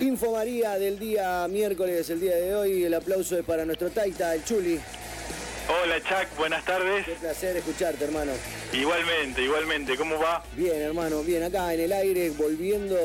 Info María del día miércoles, el día de hoy. El aplauso es para nuestro Taita, el Chuli. Hola Chuck, buenas tardes. Qué placer escucharte, hermano. Igualmente, igualmente, ¿cómo va? Bien, hermano, bien. Acá en el aire, volviendo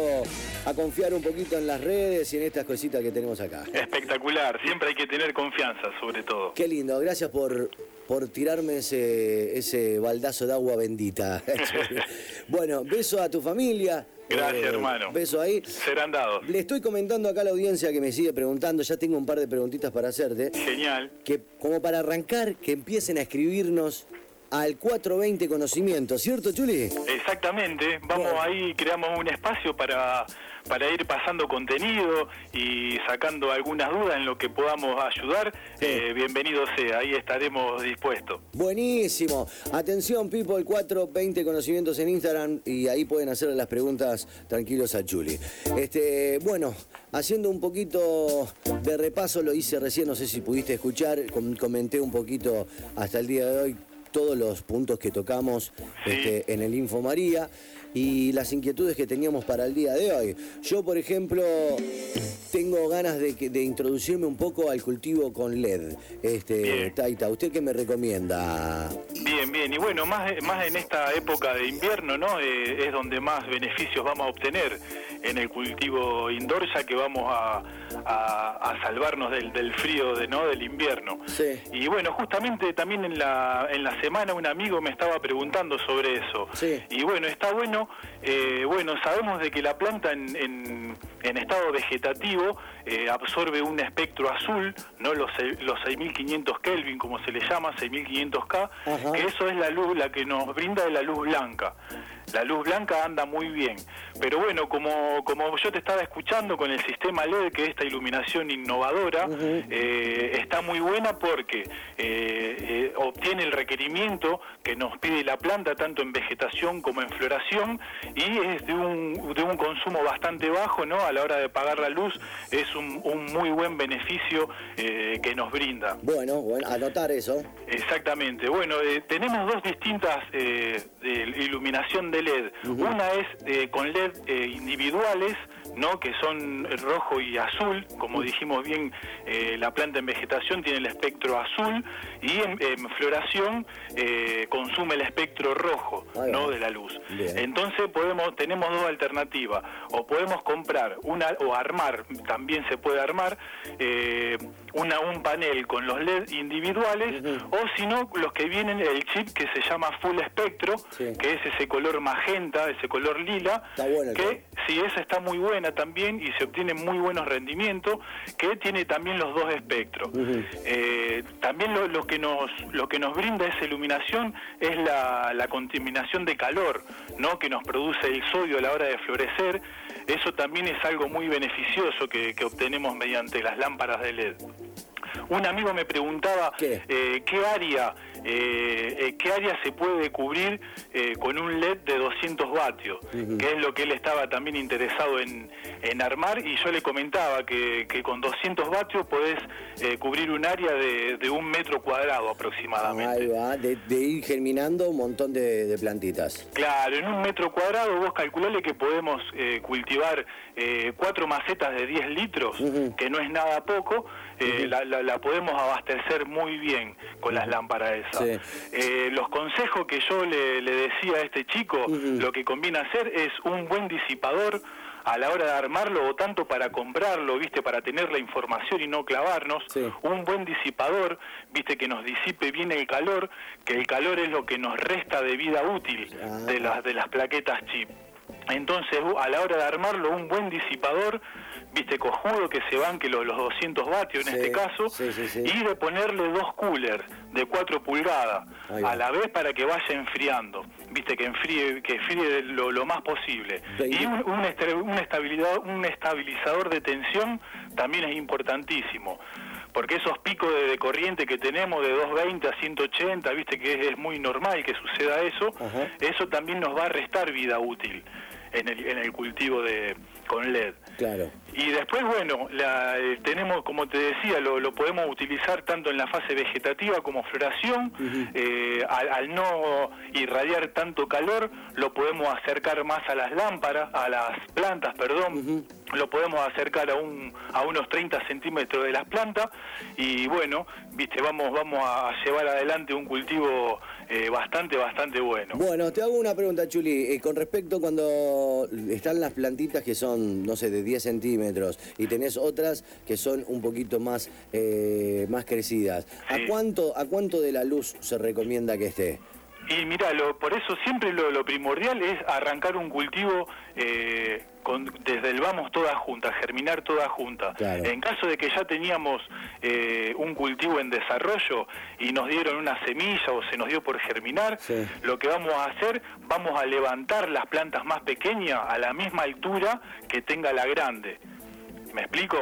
a confiar un poquito en las redes y en estas cositas que tenemos acá. Espectacular, siempre hay que tener confianza, sobre todo. Qué lindo, gracias por, por tirarme ese, ese baldazo de agua bendita. bueno, beso a tu familia. Gracias, Eh, hermano. Beso ahí. Serán dados. Le estoy comentando acá a la audiencia que me sigue preguntando, ya tengo un par de preguntitas para hacerte, Genial. que como para arrancar, que empiecen a escribirnos al 420 Conocimiento, ¿cierto, Chuli? Exactamente, vamos Bueno. ahí, creamos un espacio para, para ir pasando contenido y sacando algunas dudas en lo que podamos ayudar. Sí. Eh, bienvenido sea, ahí estaremos dispuestos. Buenísimo. Atención, people, 420 conocimientos en Instagram y ahí pueden hacerle las preguntas tranquilos a Chuli. Este, bueno, haciendo un poquito de repaso, lo hice recién, no sé si pudiste escuchar, com- comenté un poquito hasta el día de hoy todos los puntos que tocamos Sí. este, en el Info María y las inquietudes que teníamos para el día de hoy. Yo, por ejemplo, tengo ganas de, de introducirme un poco al cultivo con LED. Este, Bien. Taita, ¿usted qué me recomienda? Bien, bien, y bueno, más, más en esta época de invierno, ¿no? Eh, es donde más beneficios vamos a obtener en el cultivo indoor, ya que vamos a, a- a salvarnos del, del frío de, ¿no? del invierno. Sí. Y bueno, justamente también en la, en la semana un amigo me estaba preguntando sobre eso. Sí. Y bueno, está bueno, eh, bueno, sabemos de que la planta en, en- en estado vegetativo eh, absorbe un espectro azul, ¿no? Los, los 6500 Kelvin, como se le llama, 6500K, Ajá. que eso es la luz, la que nos brinda de la luz blanca. La luz blanca anda muy bien. Pero bueno, como, como yo te estaba escuchando con el sistema LED, que es esta iluminación innovadora, eh, está muy buena porque eh, eh, obtiene el requerimiento que nos pide la planta, tanto en vegetación como en floración, y es de un, de un consumo bastante bajo, ¿no? A la hora de pagar la luz, es un, un muy buen beneficio que nos brinda. Bueno, bueno, anotar eso. Exactamente. Bueno, eh, tenemos dos distintas eh, de iluminación de LED. Una es con LED individuales, ¿no? Que son rojo y azul. Como dijimos bien, eh, la planta en vegetación tiene el espectro azul y en, en floración eh, consume el espectro rojo, ¿no? De la luz. Bien. Entonces podemos tenemos dos alternativas. O podemos comprar una o armar, también se puede armar eh, una un panel con los LED individuales o si no los que vienen el chip que se llama full espectro, Sí. que es ese color magenta, ese color lila, que sí esa está muy buena también y se obtienen muy buenos rendimientos, que tiene también los dos espectros. Eh, también lo, lo que nos lo que nos brinda esa iluminación es la, la contaminación de calor, ¿no? Que nos produce el sodio a la hora de florecer. Eso también es algo muy beneficioso que, que obtenemos mediante las lámparas de LED. Un amigo me preguntaba ¿Qué? eh, qué área eh, eh, qué área se puede cubrir eh, con un LED de 200 vatios, que es lo que él estaba también interesado en, en armar y yo le comentaba que, que con 200 vatios podés cubrir un área de, de un metro cuadrado Ahí aproximadamente. va, de, de ir germinando un montón de, de plantitas. Claro, en un metro cuadrado vos calculale que podemos eh, cultivar eh, cuatro macetas de 10 litros, que no es nada poco, eh, la, la- la podemos abastecer muy bien con las lámparas esas. Sí. Eh, los consejos que yo le, le decía a este chico, lo que conviene hacer es un buen disipador a la hora de armarlo o tanto para comprarlo, viste, para tener la información y no clavarnos, Sí. un buen disipador, viste, que nos disipe bien el calor, que el calor es lo que nos resta de vida útil Ah. de las de las plaquetas chip. Entonces, a la hora de armarlo, un buen disipador, viste, cojudo, que se banque los, los 200 vatios en Sí, este caso, sí, sí, sí. y de ponerle dos coolers de 4 pulgadas a la vez para que vaya enfriando, viste, que enfríe, que enfríe lo, lo más posible. Y un, un, estabilidad- un estabilizador de tensión también es importantísimo. Porque esos picos de, de corriente que tenemos de 220 a 180, viste que es, es muy normal que suceda eso, Ajá. eso también nos va a restar vida útil en el, en el cultivo de con LED. Claro. Y después, bueno, la, eh, tenemos, como te decía, lo, podemos utilizar tanto en la fase vegetativa como floración. Eh, al, no irradiar tanto calor, lo podemos acercar más a las lámparas, a las plantas, perdón. Lo podemos acercar a, un, a unos 30 centímetros de las plantas y bueno, viste, vamos, vamos a llevar adelante un cultivo eh, bastante, bastante bueno. Bueno, te hago una pregunta, Chuli. con respecto cuando están las plantitas que son, no sé, de 10 centímetros, y tenés otras que son un poquito más, eh, más crecidas. ¿A, cuánto, ¿A cuánto de la luz se recomienda que esté? Y mira, por eso siempre lo, primordial es arrancar un cultivo eh, con, desde el vamos todas juntas, germinar todas juntas. En caso de que ya teníamos eh, un cultivo en desarrollo y nos dieron una semilla o se nos dio por germinar, lo que vamos a hacer, vamos a levantar las plantas más pequeñas a la misma altura que tenga la grande. ¿Me explico?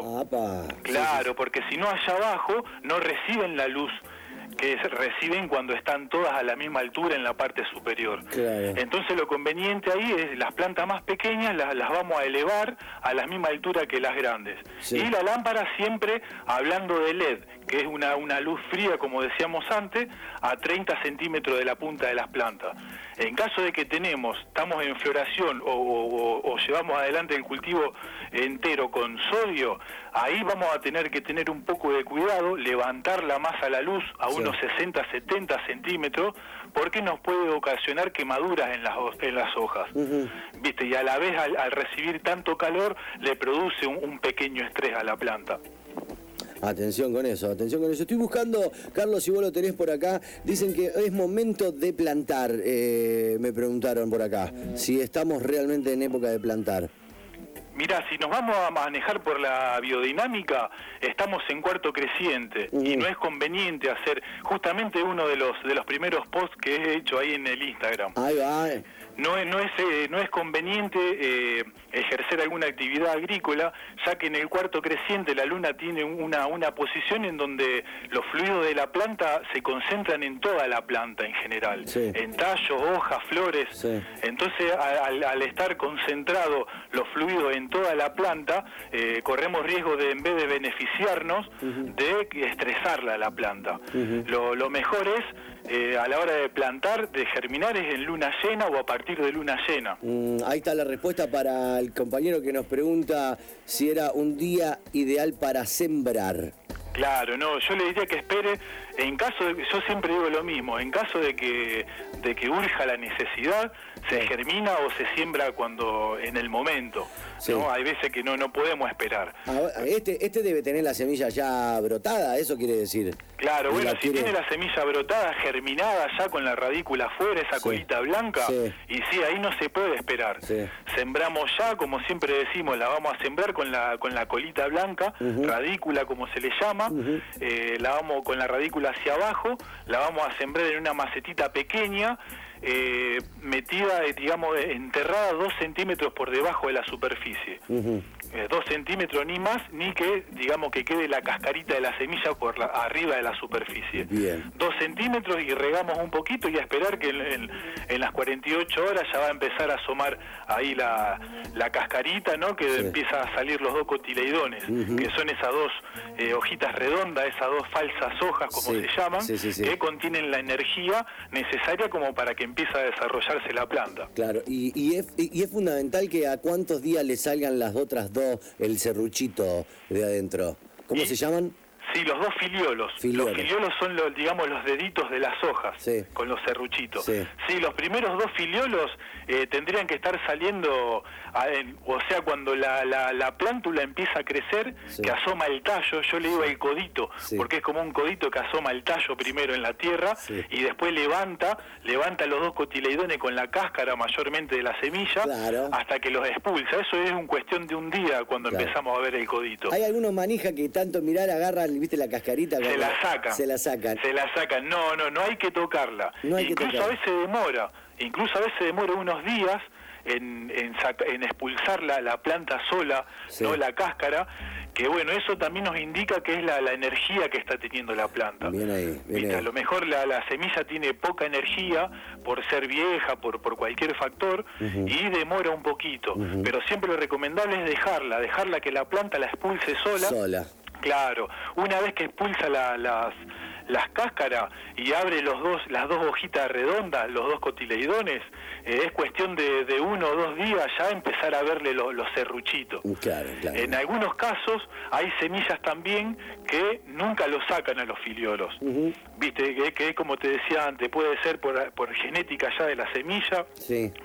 Claro, porque si no allá abajo no reciben la luz que reciben cuando están todas a la misma altura en la parte superior. Entonces lo conveniente ahí es las plantas más pequeñas las, las vamos a elevar a la misma altura que las grandes. Y la lámpara siempre hablando de LED, que es una, una luz fría, como decíamos antes, a 30 centímetros de la punta de las plantas. En caso de que tenemos, estamos en floración o, llevamos adelante el cultivo entero con sodio, ahí vamos a tener que tener un poco de cuidado, levantar la masa a la luz a unos 60, 70 centímetros, porque nos puede ocasionar quemaduras en las, en las hojas. ¿Viste? Y a la vez al, recibir tanto calor le produce un pequeño estrés a la planta. Atención con eso, atención con eso. Estoy buscando, Carlos, si vos lo tenés por acá, dicen que es momento de plantar, eh, me preguntaron por acá, si estamos realmente en época de plantar. Mira, si nos vamos a manejar por la biodinámica, estamos en cuarto creciente y no es conveniente hacer justamente uno de los de los primeros posts que he hecho ahí en el Instagram. Ahí va. No, no, es, eh, no es conveniente eh, ejercer alguna actividad agrícola, ya que en el cuarto creciente la luna tiene una, una posición en donde los fluidos de la planta se concentran en toda la planta en general, en tallos, hojas, flores. Entonces, al, estar concentrado los fluidos en toda la planta, eh, corremos riesgo de, en vez de beneficiarnos, de estresarla la planta. lo, lo mejor es eh, a la hora de plantar, de germinar, es en luna llena o a partir de luna llena. Mm, ahí está la respuesta para el compañero que nos pregunta si era un día ideal para sembrar. Claro, no, yo le diría que espere, en caso de, yo siempre digo lo mismo, en caso de que, de que urja la necesidad, se germina o se siembra cuando, en el momento. ¿no? Hay veces que no, no podemos esperar. Este, este debe tener la semilla ya brotada, eso quiere decir. Claro, bueno, si tiene la semilla brotada, germinada ya con la radícula afuera, esa colita blanca, y sí, ahí no se puede esperar. Sembramos ya, como siempre decimos, la vamos a sembrar con la, con la colita blanca, radícula como se le llama, eh, la vamos con la radícula hacia abajo, la vamos a sembrar en una macetita pequeña, eh, metida, eh, digamos, enterrada dos centímetros por debajo de la superficie. Eh, dos centímetros ni más, ni que, digamos, que quede la cascarita de la semilla por la, arriba de la superficie. Dos centímetros y regamos un poquito y a esperar que en, las 48 horas ya va a empezar a asomar ahí la, la cascarita, ¿no? Que empieza a salir los dos cotileidones, que son esas dos eh, hojitas redondas, esas dos falsas hojas, como se llaman, que contienen la energía necesaria como para que empiece a desarrollarse la planta. Claro, y, y, es, y es fundamental que a cuántos días le salgan las otras dos el serruchito de adentro. ¿Cómo se llaman? Sí, los dos filiolos. Los filiolos son, los, digamos, los deditos de las hojas, con los serruchitos. Sí. los primeros dos filiolos eh, tendrían que estar saliendo, o sea, cuando la, la, plántula empieza a crecer, que asoma el tallo, yo le digo el codito, porque es como un codito que asoma el tallo primero en la tierra y después levanta, levanta los dos cotileidones con la cáscara mayormente de la semilla hasta que los expulsa. Eso es un cuestión de un día cuando empezamos a ver el codito. Hay algunos manijas que tanto mirar agarran ¿viste la cascarita? Se la sacan. Se la sacan. Se la sacan. No, no, no hay que tocarla. Incluso a veces demora. Incluso a veces demora unos días en, en, expulsar la, la planta sola, no la cáscara, que bueno, eso también nos indica que es la, la energía que está teniendo la planta. Bien ahí, A lo mejor la, la, semilla tiene poca energía por ser vieja, por, por cualquier factor, y demora un poquito. Pero siempre lo recomendable es dejarla, dejarla que la planta la expulse sola. Sola. Claro, una vez que expulsa la, las las cáscaras y abre los dos, las dos hojitas redondas, los dos cotileidones, eh, es cuestión de, de, uno o dos días ya empezar a verle los serruchitos. En algunos casos hay semillas también que nunca lo sacan a los filiolos. Viste, que, que, como te decía antes, puede ser por, por genética ya de la semilla,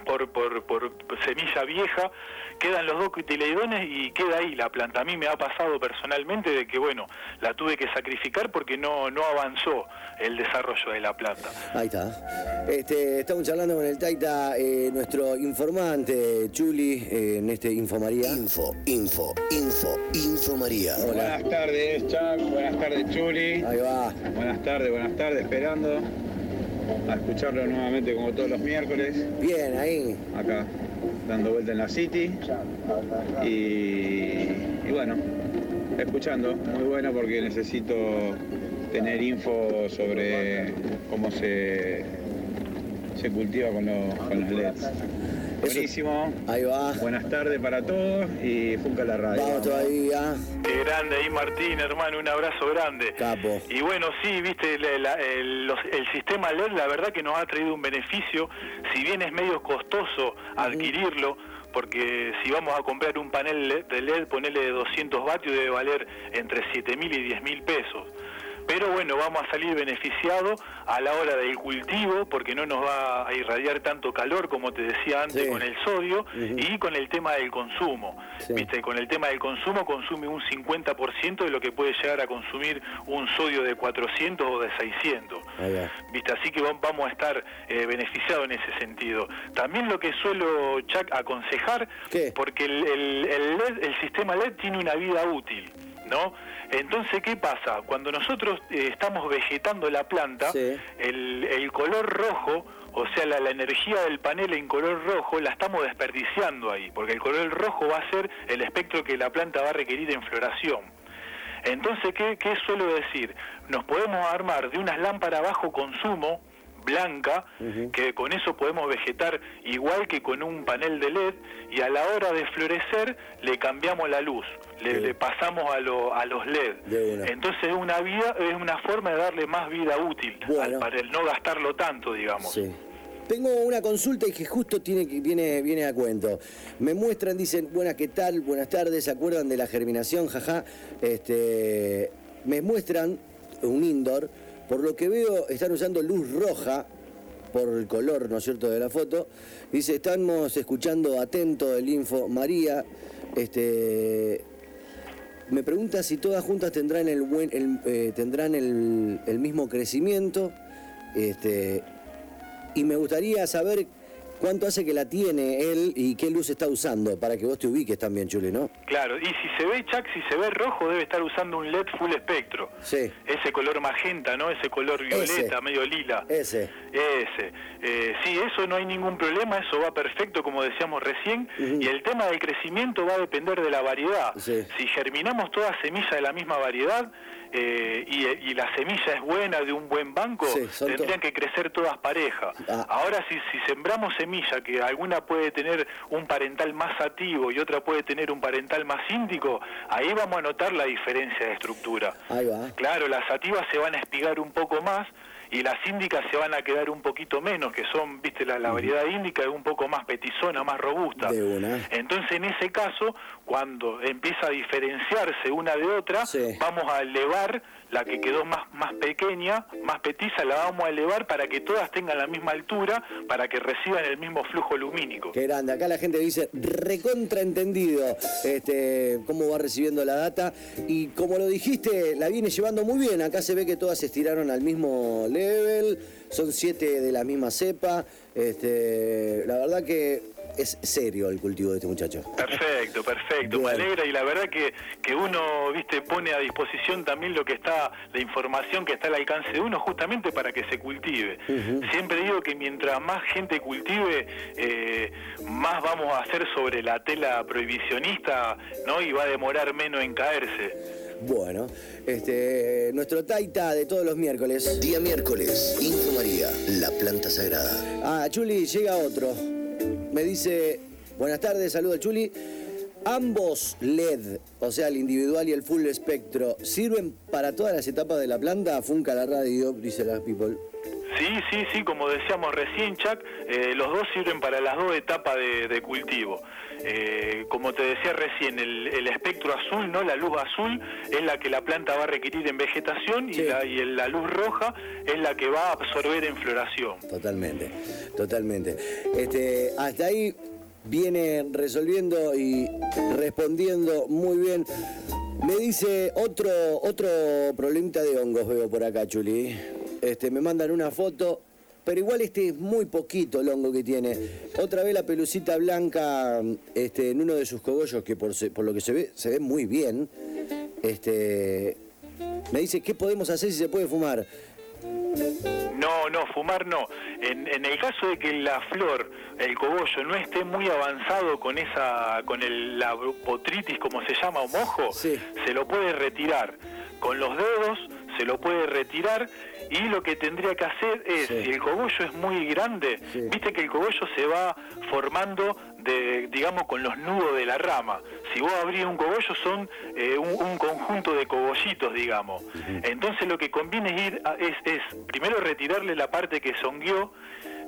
por, por, por semilla vieja, quedan los dos cotileidones y queda ahí la planta. A mí me ha pasado personalmente de que, bueno, la tuve que sacrificar porque no, no avanzó el desarrollo de la planta. Ahí está. Este, estamos charlando con el Taita, eh, nuestro informante, Chuli, eh, en este Info María. Info, info, info, Info María. Buenas tardes, Chuck. Buenas tardes, Chuli. Ahí va. Buenas tardes, buenas tardes, esperando a escucharlo nuevamente como todos los miércoles. Bien, ahí. Acá, dando vuelta en la City. Y, y bueno, escuchando, muy bueno porque necesito tener info sobre cómo se, se cultiva con los, con los LEDs. Buenísimo. Ahí va. Buenas tardes para todos y Funca la radio. Vamos todavía. Qué grande ahí Martín, hermano, un abrazo grande. Capo. Y bueno, sí, viste, el, el, sistema LED la verdad que nos ha traído un beneficio, si bien es medio costoso adquirirlo, porque si vamos a comprar un panel de LED, ponerle de 200 vatios debe valer entre 7 mil y 10 mil pesos pero bueno, vamos a salir beneficiados a la hora del cultivo porque no nos va a irradiar tanto calor como te decía antes con el sodio y con el tema del consumo. ¿Viste? Con el tema del consumo consume un 50% de lo que puede llegar a consumir un sodio de 400 o de 600. ¿Viste? Así que vamos a estar eh, beneficiados en ese sentido. También lo que suelo Chuck, aconsejar, porque el, el, el, el sistema LED tiene una vida útil. ¿No? Entonces, ¿qué pasa? Cuando nosotros eh, estamos vegetando la planta, el, color rojo, o sea, la, energía del panel en color rojo, la estamos desperdiciando ahí, porque el color rojo va a ser el espectro que la planta va a requerir en floración. Entonces, ¿qué, qué suelo decir? Nos podemos armar de unas lámparas bajo consumo, blanca, que con eso podemos vegetar igual que con un panel de LED y a la hora de florecer le cambiamos la luz, le, pasamos a, a los LED. Entonces es una vida, es una forma de darle más vida útil para el no gastarlo tanto, digamos. Tengo una consulta y que justo tiene, viene, viene a cuento. Me muestran, dicen, buenas, ¿qué tal? Buenas tardes, ¿se acuerdan de la germinación? Jaja. Este, me muestran un indoor por lo que veo, están usando luz roja por el color, ¿no es cierto?, de la foto. Dice, estamos escuchando atento el info. María, este, me pregunta si todas juntas tendrán el, eh, tendrán el, mismo crecimiento. Este, y me gustaría saber cuánto hace que la tiene él y qué luz está usando para que vos te ubiques también, Chule, ¿no? Claro, y si se ve, Chuck, si se ve rojo, debe estar usando un LED full espectro. Sí. Ese color magenta, ¿no? Ese color violeta, medio lila. Ese. Ese. Eh, sí, eso no hay ningún problema, eso va perfecto, como decíamos recién. Y el tema del crecimiento va a depender de la variedad. Si germinamos todas semillas de la misma variedad, eh, y, la semilla es buena de un buen banco, tendrían que crecer todas parejas. Ah. Ahora, si, si sembramos semilla, que alguna puede tener un parental más activo y otra puede tener un parental más índico, ahí vamos a notar la diferencia de estructura. Claro, las sativas se van a espigar un poco más, y las índicas se van a quedar un poquito menos, que son, viste, la, variedad índica es un poco más petizona, más robusta. Entonces, en ese caso, cuando empieza a diferenciarse una de otra, vamos a elevar la que quedó más, más pequeña, más petiza, la vamos a elevar para que todas tengan la misma altura, para que reciban el mismo flujo lumínico. Qué grande, acá la gente dice recontraentendido este, cómo va recibiendo la data. Y como lo dijiste, la viene llevando muy bien, acá se ve que todas se estiraron al mismo level, son siete de la misma cepa, este, la verdad que es serio el cultivo de este muchacho. Perfecto, perfecto. Bueno. Me alegra y la verdad que, que uno, viste, pone a disposición también lo que está, la información que está al alcance de uno justamente para que se cultive. Siempre digo que mientras más gente cultive, eh, más vamos a hacer sobre la tela prohibicionista, ¿no? Y va a demorar menos en caerse. Bueno, este, nuestro taita de todos los miércoles. Día miércoles, Info María, la planta sagrada. Ah, Chuli, llega otro. Me dice, buenas tardes, saludo Chuli. Ambos LED, o sea, el individual y el full espectro, ¿sirven para todas las etapas de la planta? Funca la radio, dice la people. Sí, sí, sí, como decíamos recién, Chuck, eh, los dos sirven para las dos etapas de cultivo. Eh, como te decía recién, el, el espectro azul, no, la luz azul es la que la planta va a requerir en vegetación y, la luz roja es la que va a absorber en floración. Totalmente, totalmente. Este, hasta ahí viene resolviendo y respondiendo muy bien. Me dice otro, otro problemita de hongos, veo por acá, Chuli. Este, me mandan una foto, pero igual este es muy poquito el hongo que tiene. Otra vez la pelucita blanca este, en uno de sus cogollos, que por, se- por lo que se ve, se ve muy bien. Este, me dice, ¿qué podemos hacer si se puede fumar? No, no, fumar no. En, en el caso de que la flor, el cogollo, no esté muy avanzado con esa, con el, la potritis, como se llama, o mojo, Sí. se lo puede retirar. Con los dedos se lo puede retirar y lo que tendría que hacer es, Sí. si el cogollo es muy grande, Sí. viste que el cogollo se va formando de, digamos, con los nudos de la rama. Si vos abrís un cogollo son eh, un, un conjunto de cogollitos, digamos. Entonces lo que conviene es ir a- es, es primero retirarle la parte que songueó,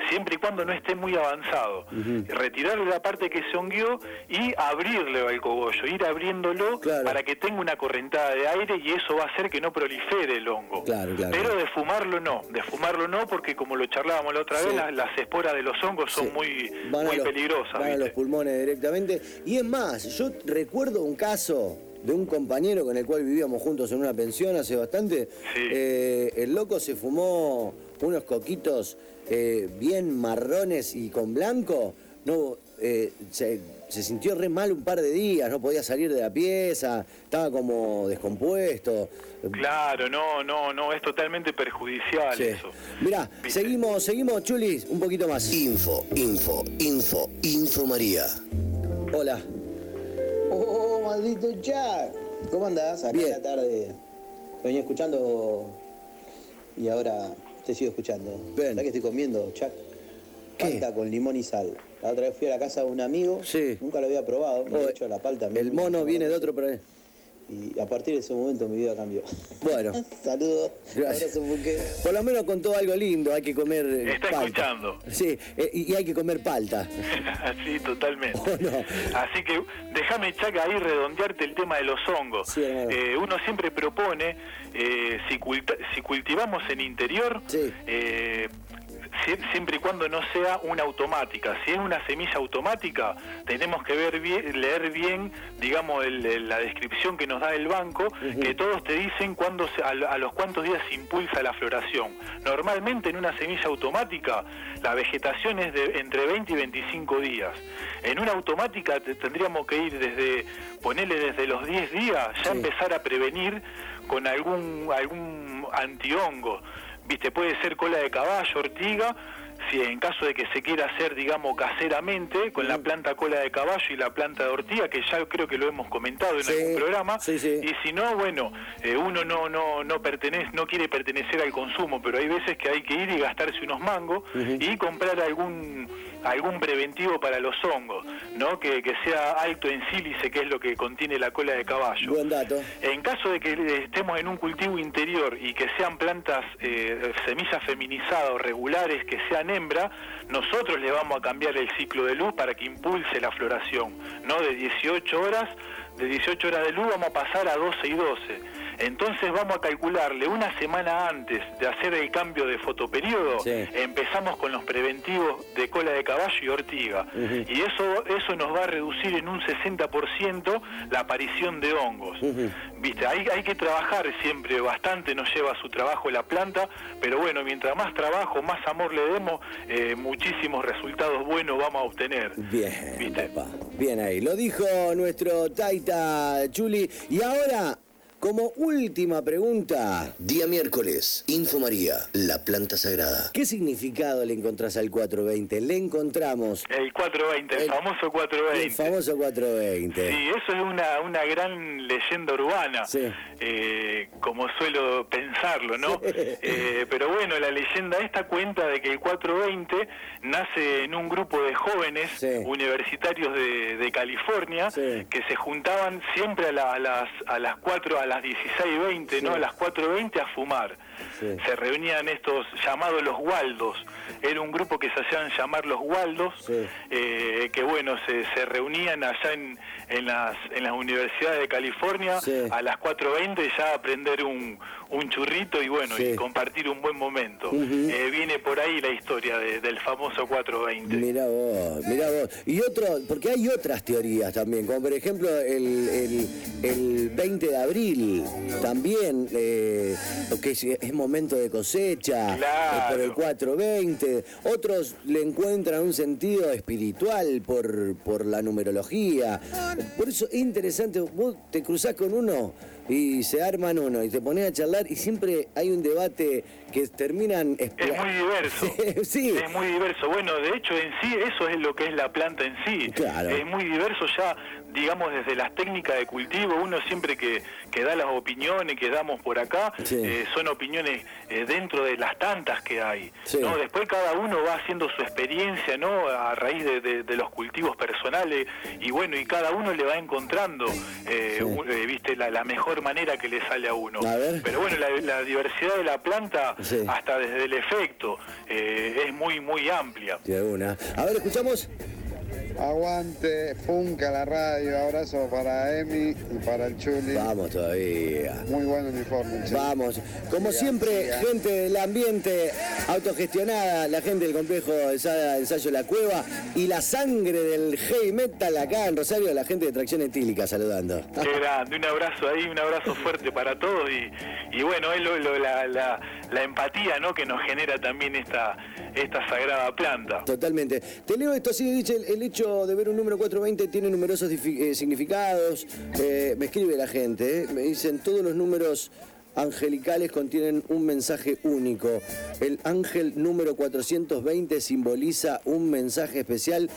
siempre y cuando no esté muy avanzado. Retirarle la parte que songueó y abrirle al cogollo, ir abriéndolo Claro. para que tenga una correntada de aire y eso va a hacer que no prolifere el hongo. Claro, claro. Pero de fumarlo no, de fumarlo no porque como lo charlábamos la otra Sí. vez, las, las esporas de los hongos son Sí. muy, muy los- peligrosas. Van a los pulmones directamente. Y es más, yo recuerdo un caso de un compañero con el cual vivíamos juntos en una pensión hace bastante. Sí. Eh, el loco se fumó unos coquitos eh, bien marrones y con blanco. No, eh, se, se sintió re mal un par de días, no podía salir de la pieza, estaba como descompuesto. Claro, no, no, no, es totalmente perjudicial Sí. eso. Mirá, ¿Viste? seguimos, seguimos, Chulis, un poquito más. Info, info, info, Info María. Hola. Oh, maldito Jack. ¿Cómo andás? Acá Bien. en la tarde. Venía escuchando y ahora te sigo escuchando. ¿Sabés que estoy comiendo, Chuck? ¿Qué? Palta con limón y sal. La otra vez fui a la casa de un amigo. Sí. Nunca lo había probado. Oh, De hecho, la palta. me- El mono viene de otro problema. Y a partir de ese momento mi vida cambió. Bueno. Saludos. Gracias. Abrazo. Por lo menos contó algo lindo, hay que comer eh, Está palta. escuchando. Sí, eh, y hay que comer palta. sí, totalmente. Así que déjame, Chaca, ahí redondearte el tema de los hongos. Sí. Eh, uno siempre propone, eh, si, culta- si cultivamos en interior, Sí. eh, siempre y cuando no sea una automática. Si es una semilla automática, tenemos que ver bien, leer bien, digamos, el- el- la descripción que nos da el banco, que todos te dicen cuándo se- a, a los cuántos días se impulsa la floración. Normalmente en una semilla automática la vegetación es de entre 20 y 25 días. En una automática te- tendríamos que ir desde, ponerle desde los 10 días, ya Sí. empezar a prevenir con algún, algún antihongo. Viste, puede ser cola de caballo, ortiga, si en caso de que se quiera hacer, digamos, caseramente, con la planta cola de caballo y la planta de ortiga, que ya creo que lo hemos comentado en Sí, algún programa. sí, sí. Y si no, bueno, eh, uno no, no, no pertenece, no quiere pertenecer al consumo, pero hay veces que hay que ir y gastarse unos mangos y comprar algún algún preventivo para los hongos, ¿no? Que, que sea alto en sílice, que es lo que contiene la cola de caballo. Buen dato. En caso de que estemos en un cultivo interior y que sean plantas, eh, semillas feminizadas regulares, que sean nosotros le vamos a cambiar el ciclo de luz para que impulse la floración, ¿no? De 18 horas, de 18 horas de luz vamos a pasar a 12 y 12. Entonces vamos a calcularle una semana antes de hacer el cambio de fotoperiodo, Sí. empezamos con los preventivos de cola de caballo y ortiga. Y eso, eso nos va a reducir en un 60% la aparición de hongos. Viste, hay, hay que trabajar siempre bastante, nos lleva su trabajo la planta, pero bueno, mientras más trabajo, más amor le demos, eh, muchísimos resultados buenos vamos a obtener. Bien, ¿Viste? papá. Bien ahí. Lo dijo nuestro Taita Chuli. Y ahora, como última pregunta, Día miércoles, Info María, la planta sagrada. ¿qué significado le encontrás al 420? Le encontramos El 420, el, El- famoso 420. el famoso 420. Sí, eso es una, una gran leyenda urbana, Sí. eh, como suelo pensarlo, ¿no? Eh, pero bueno, la leyenda esta cuenta de que el 420 nace en un grupo de jóvenes Sí. universitarios de, de California Sí. que se juntaban siempre a, la- a las a las 4, a las 16.20, ¿no? A las 4.20 a fumar. Sí. Se reunían estos llamados los Waldos. Era un grupo que se hacían llamar los Waldos, Sí. eh, que bueno, se, se reunían allá en, en, las, en las universidades de California Sí. a las 4.20 ya a prender un, un churrito y bueno, y compartir un buen momento. Eh, viene por ahí la historia de- del famoso 420. Mirá vos, mirá vos. Y otro, porque hay otras teorías también, como por ejemplo el, el, el 20 de abril, también, eh, que es, momento de cosecha, Claro. por el 420. Otros le encuentran un sentido espiritual por, por la numerología. Por eso es interesante, vos te cruzás con uno y se arman uno y te pones a charlar y siempre hay un debate que terminan... Es muy diverso. sí. Es muy diverso. Bueno, de hecho, en sí, eso es lo que es la planta en sí. Claro. Es muy diverso ya, digamos, desde las técnicas de cultivo. Uno siempre que, que da las opiniones que damos por acá, Sí. eh, son opiniones eh, dentro de las tantas que hay. Sí. ¿no? Después cada uno va haciendo su experiencia, ¿no? A raíz de, de- de los cultivos personales. Y bueno, y cada uno le va encontrando, eh, Sí. un- eh, viste, la, la mejor manera que le sale a uno. A. Pero bueno, la, la diversidad de la planta, hasta desde el efecto, eh, es muy, muy amplia. De una. A ver, escuchamos. Aguante, Funca la radio, abrazo para Emi y para el Chuli. Vamos todavía. Muy buen uniforme, che. Vamos. Como siempre, gente del ambiente autogestionada, la gente del complejo de Sa- ensayo La Cueva y la sangre del heavy metal acá en Rosario, la gente de Tracción Etílica saludando. Qué grande, un abrazo ahí, un abrazo fuerte para todos y, y bueno, es lo- lo- la, la- la empatía ¿no? que nos genera también esta, esta sagrada planta. Totalmente. Te leo esto así, dice, el, el hecho de ver un número 420 tiene numerosos eh, significados. Eh, me escribe la gente, eh, me dicen, todos los números angelicales contienen un mensaje único. El ángel número 420 simboliza un mensaje especial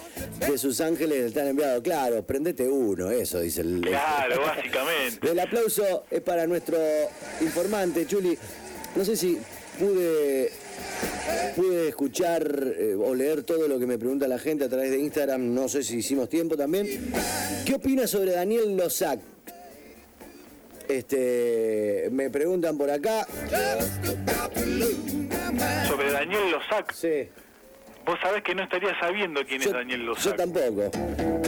que sus ángeles le están enviado. Claro, prendete uno, eso dice el... Claro, básicamente. El aplauso es para nuestro informante, Chuli. No sé si pude, pude escuchar eh, o leer todo lo que me pregunta la gente a través de Instagram. No sé si hicimos tiempo también. ¿Qué opinas sobre Daniel Lozac? Este, me preguntan por acá. Sobre Daniel Lozac, Sí, vos sabés que no estaría sabiendo quién es yo, Daniel yo Lozac. tampoco.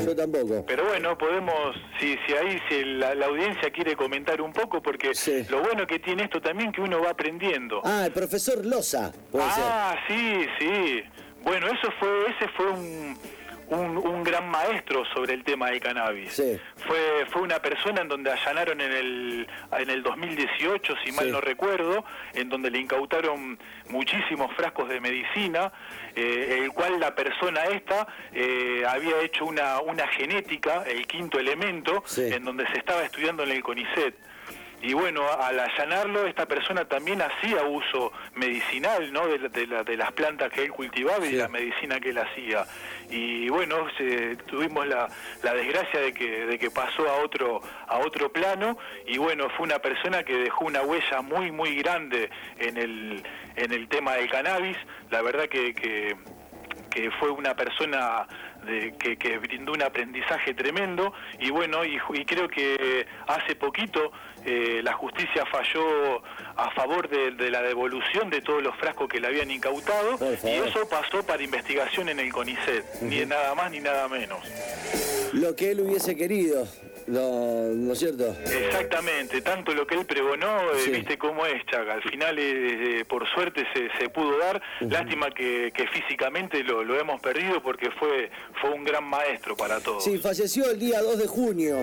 Yo tampoco. Pero bueno, podemos, si, si ahí si la, la audiencia quiere comentar un poco, porque Sí. lo bueno que tiene esto también que uno va aprendiendo. Ah, el profesor Loza, puede Ah, sí, sí. Bueno, eso fue, ese fue un, un, un gran maestro sobre el tema del cannabis. Sí. Fue, fue una persona en donde allanaron en el, en el 2018, si mal Sí. no recuerdo, en donde le incautaron muchísimos frascos de medicina, eh, el cual la persona esta eh, había hecho una, una genética, el quinto elemento, Sí. en donde se estaba estudiando en el CONICET. Y bueno, al allanarlo, esta persona también hacía uso medicinal, ¿no? De, de la- de las plantas que él cultivaba y Sí. la medicina que él hacía. Y bueno, se- tuvimos la, la desgracia de que, de que pasó a otro, a otro plano. Y bueno, fue una persona que dejó una huella muy, muy grande en el, en el tema del cannabis. La verdad que, que que fue una persona de- que, que brindó un aprendizaje tremendo y bueno, y, y creo que hace poquito eh, la justicia falló a favor de, de la devolución de todos los frascos que le habían incautado y eso pasó para investigación en el CONICET, ni nada más ni nada menos. lo que él hubiese querido, ¿no, ¿no es cierto? Exactamente, tanto lo que él pregonó, eh, Sí. viste cómo es, Chaga. Al final, eh, eh, por suerte, se, se pudo dar. Lástima que, que físicamente lo, lo hemos perdido porque fue, fue un gran maestro para todos. Sí, falleció el día 2 de junio,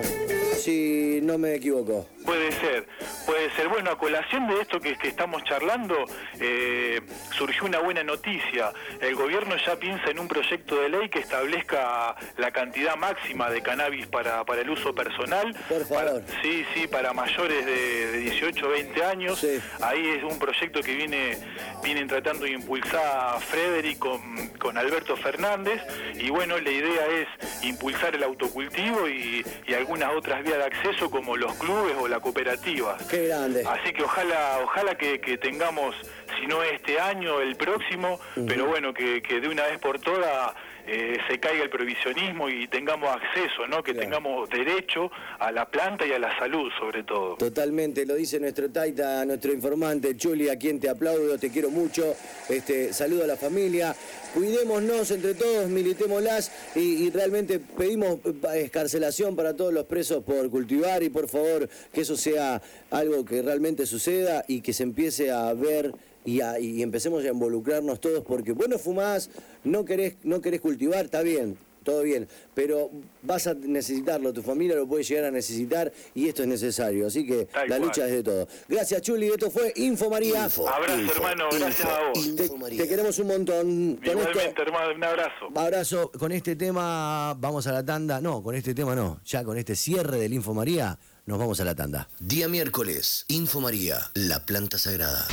si no me equivoco. Puede ser, puede ser. Bueno, a colación de esto que, que estamos charlando, eh, surgió una buena noticia. El gobierno ya piensa en un proyecto de ley que establezca la cantidad máxima de cannabis para, para el uso personal. Por favor. Para- sí, sí, para mayores de, de 18 o 20 años. Sí. Ahí es un proyecto que viene vienen tratando de impulsar Frederick con, con Alberto Fernández. Y bueno, la idea es impulsar el autocultivo y, y algunas otras vías de acceso como los clubes o la cooperativa. Qué grande. Así que ojalá, ojalá que, que tengamos, si no este año, el próximo, pero bueno, que, que de una vez por todas eh, se caiga el provisionismo y tengamos acceso, ¿no? Que Claro. tengamos derecho a la planta y a la salud, sobre todo. Totalmente, lo dice nuestro Taita, nuestro informante, Chuli, a quien te aplaudo, te quiero mucho. Este, saludo a la familia. Cuidémonos entre todos, militémoslas y, y realmente pedimos eh, escarcelación para todos los presos por cultivar y por favor que eso sea algo que realmente suceda y que se empiece a ver y, a- y empecemos a involucrarnos todos porque vos no fumás, no querés, no querés cultivar, está bien, todo bien, pero vas a necesitarlo, tu familia lo puede llegar a necesitar y esto es necesario, así que Tal la cual. lucha es de todo. Gracias Chuli, esto fue Info María. Info, Abrazo, info, hermano, gracias info, a vos. Te, queremos un montón. Con Igualmente, esto, hermano, un abrazo. abrazo. Con este tema vamos a la tanda. No, con este tema no. Ya con este cierre del Info María nos vamos a la tanda. Día miércoles, Info María, la planta sagrada.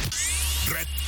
Red